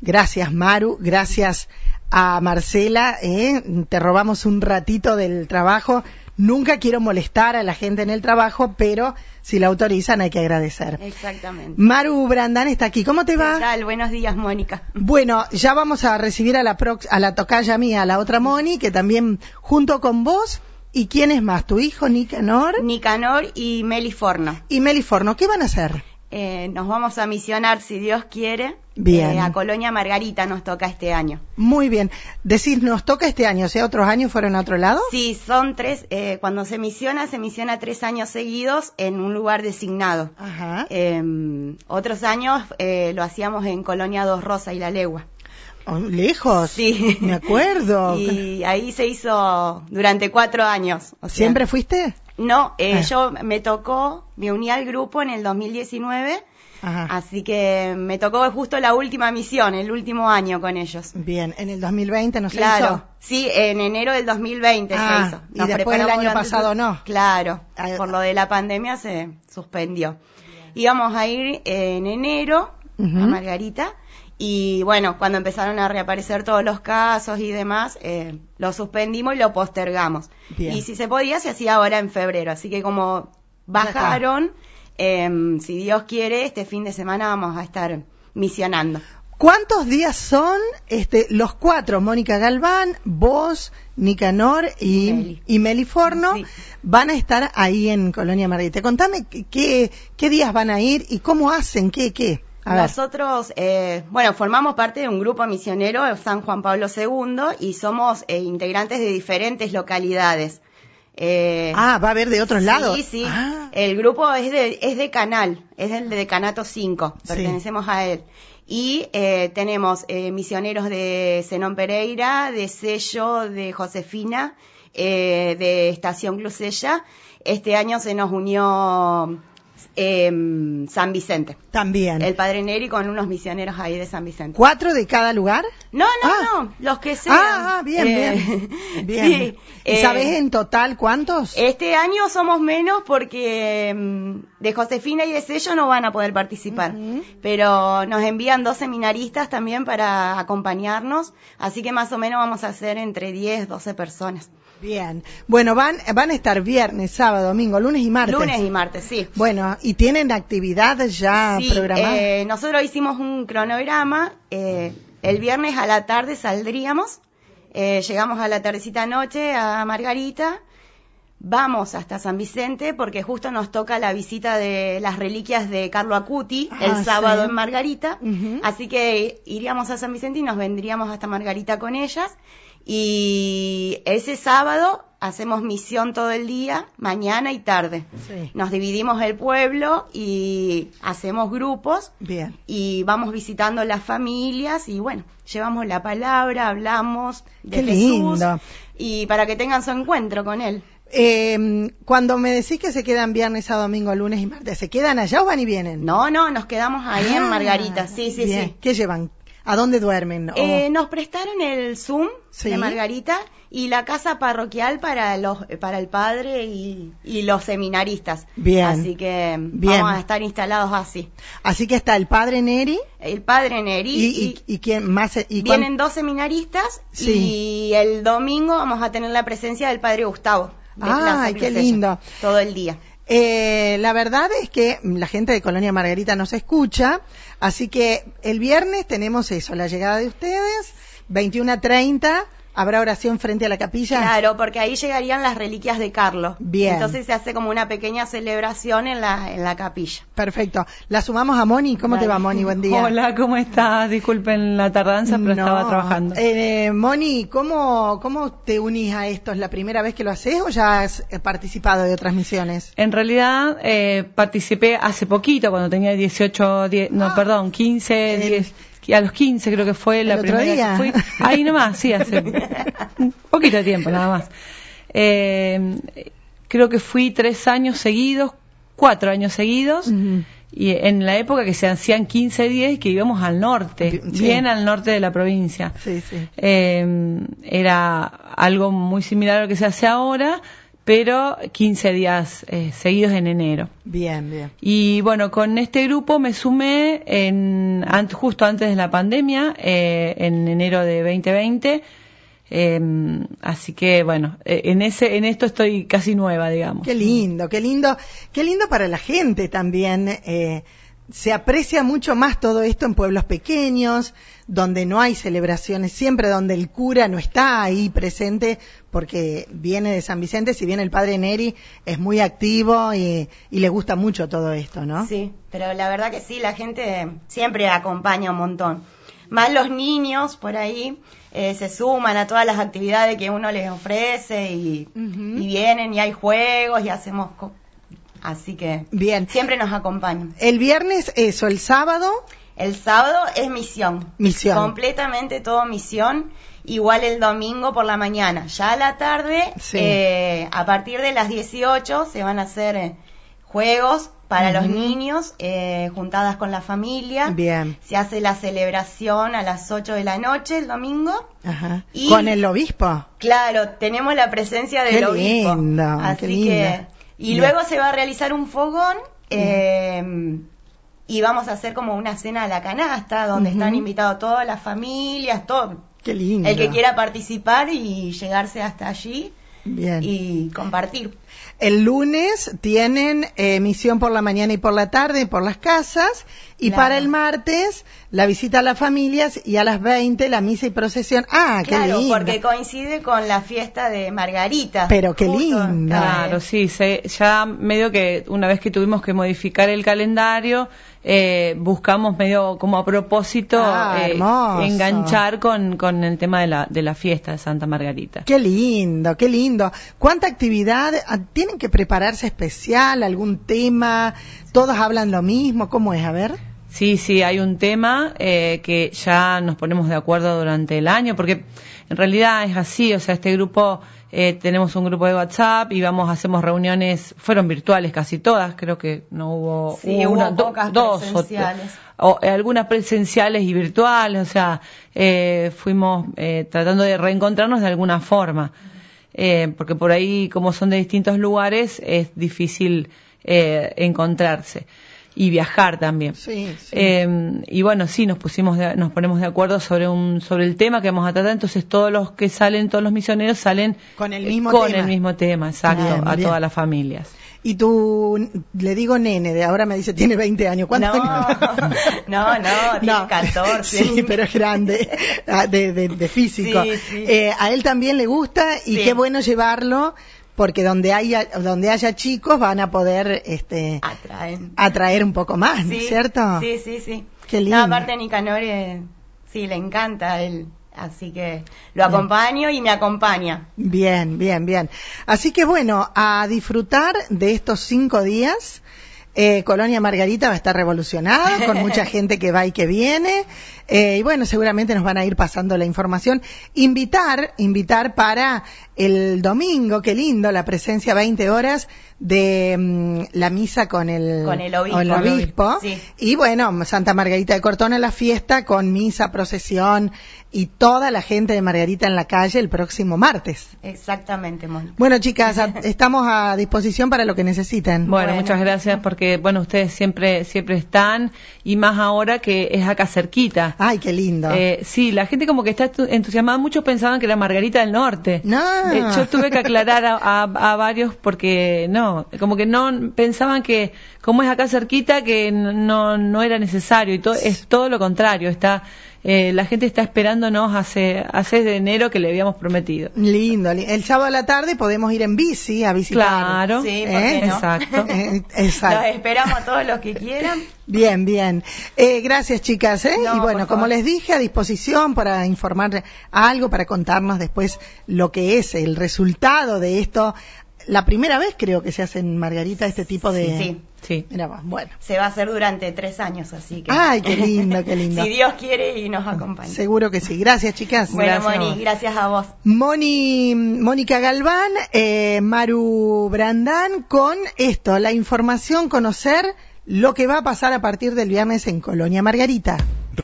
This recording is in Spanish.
Gracias Maru, gracias a Marcela, ¿eh? te robamos un ratito del trabajo. Nunca quiero molestar a la gente en el trabajo, pero si la autorizan hay que agradecer. Exactamente. Maru Brandán está aquí. ¿Cómo te va? ¿Qué tal? Buenos días, Mónica. Bueno, ya vamos a recibir a la, prox a la tocaya mía, a la otra Moni, que también junto con vos. ¿Y quién es más? ¿Tu hijo Nicanor? Nicanor y Meli Forno. Y Meli Forno, ¿qué van a hacer? Eh, nos vamos a misionar, si Dios quiere. Bien. Eh, a Colonia Margarita nos toca este año. Muy bien. Decís, nos toca este año, o sea, otros años fueron a otro lado. Sí, son tres, eh, cuando se misiona, se misiona tres años seguidos en un lugar designado. Ajá. Eh, otros años eh, lo hacíamos en Colonia Dos Rosa y La Legua. Oh, lejos. Sí. Me acuerdo. Y ahí se hizo durante cuatro años. o sea, ¿Siempre fuiste? No, eh, Ah. yo me tocó, me uní al grupo en el 2019, Ajá. así que me tocó justo la última misión, el último año con ellos. Bien, en el 2020 no se Claro, hizo. sí, en enero del 2020 Ah, se hizo. y después el preparamos año pasado no. Claro, Ah, por lo de la pandemia se suspendió. Íbamos a ir en enero a Margarita y bueno, cuando empezaron a reaparecer todos los casos y demás, eh, lo suspendimos y lo postergamos. Bien. Y si se podía, se hacía ahora en febrero. Así que como bajaron, em, si Dios quiere, este fin de semana vamos a estar misionando. ¿Cuántos días son este, los cuatro? Mónica Galván, vos, Nicanor y, Meli. y Meli Forno Sí. van a estar ahí en Colonia Margarita. Contame qué, qué días van a ir y cómo hacen, qué, qué. A. Nosotros, eh, bueno, formamos parte de un grupo misionero San Juan Pablo II y somos eh, integrantes de diferentes localidades. Eh, Ah, va a haber de otros lados. Sí, sí. Ah, El grupo es de, es de Canal, es del de Decanato 5, Sí. pertenecemos a él. Y eh, tenemos eh, misioneros de Zenón Pereira, de Sello, de Josefina, eh, de Estación Clusella. Este año se nos unió em, San Vicente. también. El Padre Neri con unos misioneros ahí de San Vicente. ¿Cuatro de cada lugar? No, no, Ah. no, los que sean. Ah, ah, bien, Eh, bien. Bien. sí, ¿Y eh, sabés en total cuántos? Este año somos menos porque mm, de Josefina y de Sello no van a poder participar. Pero nos envían dos seminaristas también para acompañarnos, así que más o menos vamos a hacer entre 10, 12 personas. Bien. Bueno, van, van a estar viernes, sábado, domingo, lunes y martes. Lunes y martes, sí. Bueno, ¿y tienen actividades ya Sí, programadas? eh, nosotros hicimos un cronograma. eh, el viernes a la tarde saldríamos. eh, llegamos a la tardecita noche a Margarita. Vamos hasta San Vicente porque justo nos toca la visita de las reliquias de Carlo Acuti Ah, el sábado sí. en Margarita. Así que iríamos a San Vicente y nos vendríamos hasta Margarita con ellas. Y ese sábado hacemos misión todo el día, mañana y tarde. Sí. Nos dividimos el pueblo y hacemos grupos Bien. y vamos visitando las familias y bueno, llevamos la palabra, hablamos de Qué Jesús lindo. y para que tengan su encuentro con él. Eh, cuando me decís que se quedan viernes a domingo, lunes y martes, ¿se quedan allá o van y vienen? No, no, nos quedamos ahí en Ah, Margarita, sí, sí, bien. sí. ¿Qué llevan? ¿A dónde duermen? Eh, nos prestaron el Zoom Sí. de Margarita y la casa parroquial para los para el padre y, y los seminaristas. Bien. Así que Bien. vamos a estar instalados así. Así que está el padre Neri El padre Neri y, y, y quién más. Y cuán- Vienen dos seminaristas Sí. y el domingo vamos a tener la presencia del padre Gustavo. Ay, qué lindo. Todo el día. Eh, la verdad es que la gente de Colonia Margarita nos escucha, así que el viernes tenemos eso, la llegada de ustedes, 21 a 30, habrá oración frente a la capilla. Claro, porque ahí llegarían las reliquias de Carlos. Bien. Entonces se hace como una pequeña celebración en la, en la capilla. Perfecto. La sumamos a Moni. ¿Cómo te va, Moni? Buen día. Hola, ¿cómo estás? Disculpen la tardanza, pero No. estaba trabajando. Eh, Moni, ¿cómo, ¿cómo te unís a esto? ¿Es la primera vez que lo haces o ya has eh, participado de otras misiones? En realidad, eh, participé hace poquito, cuando tenía 18, 10, no, Ah. perdón, 15, El- 10, y a los 15 creo que fue la ¿El otro primera día? que fui. Ahí nomás, sí, hace un poquito de tiempo, nada más. Eh, creo que fui tres años seguidos, cuatro años seguidos, y en la época que se hacían 15 días y que íbamos al norte, Sí. bien al norte de la provincia. Sí, sí. Eh, era algo muy similar a lo que se hace ahora, pero 15 días eh, seguidos en enero. Bien, bien. Y bueno, con este grupo me sumé en, justo antes de la pandemia, eh, en enero de 2020. Em, así que bueno, eh, en ese, en esto estoy casi nueva, digamos. Qué lindo, qué lindo, qué lindo para la gente también. Se aprecia mucho más todo esto en pueblos pequeños, donde no hay celebraciones, siempre donde el cura no está ahí presente, porque viene de San Vicente, si bien el padre Neri es muy activo y, le gusta mucho todo esto, ¿no? Sí, pero la verdad que sí, la gente siempre acompaña un montón. Más los niños por ahí eh, se suman a todas las actividades que uno les ofrece y, y vienen y hay juegos y hacemos Así que bien. siempre nos acompañan. El viernes eso, el sábado. El sábado es misión. Misión. Completamente todo misión. Igual el domingo por la mañana. Ya a la tarde, eh, a partir de las 18 se van a hacer eh, juegos para los niños, eh, juntadas con la familia. Bien. Se hace la celebración a las 8 de la noche el domingo. Ajá. ¿Con el obispo? Claro, tenemos la presencia del obispo. Así que y luego se va a realizar un fogón eh, y vamos a hacer como una cena a la canasta donde están invitados todas las familias, todo. Qué lindo. El que quiera participar y llegarse hasta allí. y compartir. El lunes tienen emisión por la mañana y por la tarde por las casas y para el martes la visita a las familias y a las 20 la misa y procesión. Ah, qué claro, porque coincide con la fiesta de Margarita. Pero qué lindo. Claro, sí, ya medio que una vez que tuvimos que modificar el calendario, eh, buscamos medio como a propósito ah, eh, enganchar con, con el tema de la, de la fiesta de Santa Margarita. Qué lindo, qué lindo. ¿Cuánta actividad? ¿Tienen que prepararse especial? ¿Algún tema? ¿Todos hablan lo mismo? ¿Cómo es? A ver. Sí, sí, hay un tema eh, que ya nos ponemos de acuerdo durante el año, porque en realidad es así, o sea, este grupo, eh, tenemos un grupo de WhatsApp y vamos, hacemos reuniones, fueron virtuales casi todas, creo que no hubo, una, dos, presenciales. O, eh, algunas presenciales y virtuales, o sea, fuimos tratando de reencontrarnos de alguna forma, porque por ahí, como son de distintos lugares, es difícil encontrarse y viajar también. Sí, em, y bueno, sí, nos pusimos, nos ponemos de acuerdo sobre un, sobre el tema que vamos a tratar. Entonces todos los que salen, todos los misioneros salen con el mismo con tema. el mismo tema, exacto, a todas las familias. Y tú, le digo nene, de ahora me dice tiene 20 años. ¿Cuántos no, no, no, tiene 14. Sí, pero es grande, ah, de, de, físico. Eh, a él también le gusta y qué bueno llevarlo porque donde haya donde haya chicos van a poder este atraer. un poco más ¿no es cierto sí sí sí. Qué lindo. no, aparte Nicanor eh, sí le encanta él así que lo acompaño y me acompaña. Bien bien bien. Así que bueno a disfrutar de estos cinco días eh, Colonia Margarita va a estar revolucionada, con mucha gente que va y que viene. Eh, y bueno, seguramente nos van a ir pasando la información. Invitar, invitar para el domingo, qué lindo, la presencia 20 horas de mm, la misa con el, con el obispo. Y bueno, Santa Margarita de Cortona, la fiesta con misa, procesión y toda la gente de Margarita en la calle el próximo martes. Exactamente, Mónica. Bueno, chicas, estamos a disposición para lo que necesiten. Bueno, muchas gracias porque, bueno, ustedes siempre, siempre están y más ahora que es acá cerquita. Ay, qué lindo. Eh, sí, la gente como que está entusiasmada. Muchos pensaban que era Margarita del Norte. No. Eh, yo tuve que aclarar a, varios porque no, como que no pensaban que como es acá cerquita que no, no era necesario y todo, es todo lo contrario. Está eh, la gente está esperándonos hace, hace de enero que le habíamos prometido. Lindo, el sábado a la tarde podemos ir en bici a visitar. Claro, sí, ¿Eh? exacto. Eh, exacto. Los esperamos a todos los que quieran. Bien, bien. Eh, gracias, chicas. ¿eh? y bueno, como les dije, a disposición para informar algo, para contarnos después lo que es el resultado de esto la primera vez creo que se hace en Margarita este tipo de... Sí, sí. Mira, bueno. Se va a hacer durante tres años, así que... Ay, qué lindo, qué lindo. si Dios quiere y nos acompaña. Seguro que sí. Gracias, chicas. Bueno, Moni, gracias a vos. Moni, Mónica Galván, eh, Maru Brandán, con esto, la información, conocer lo que va a pasar a partir del viernes en Colonia Margarita.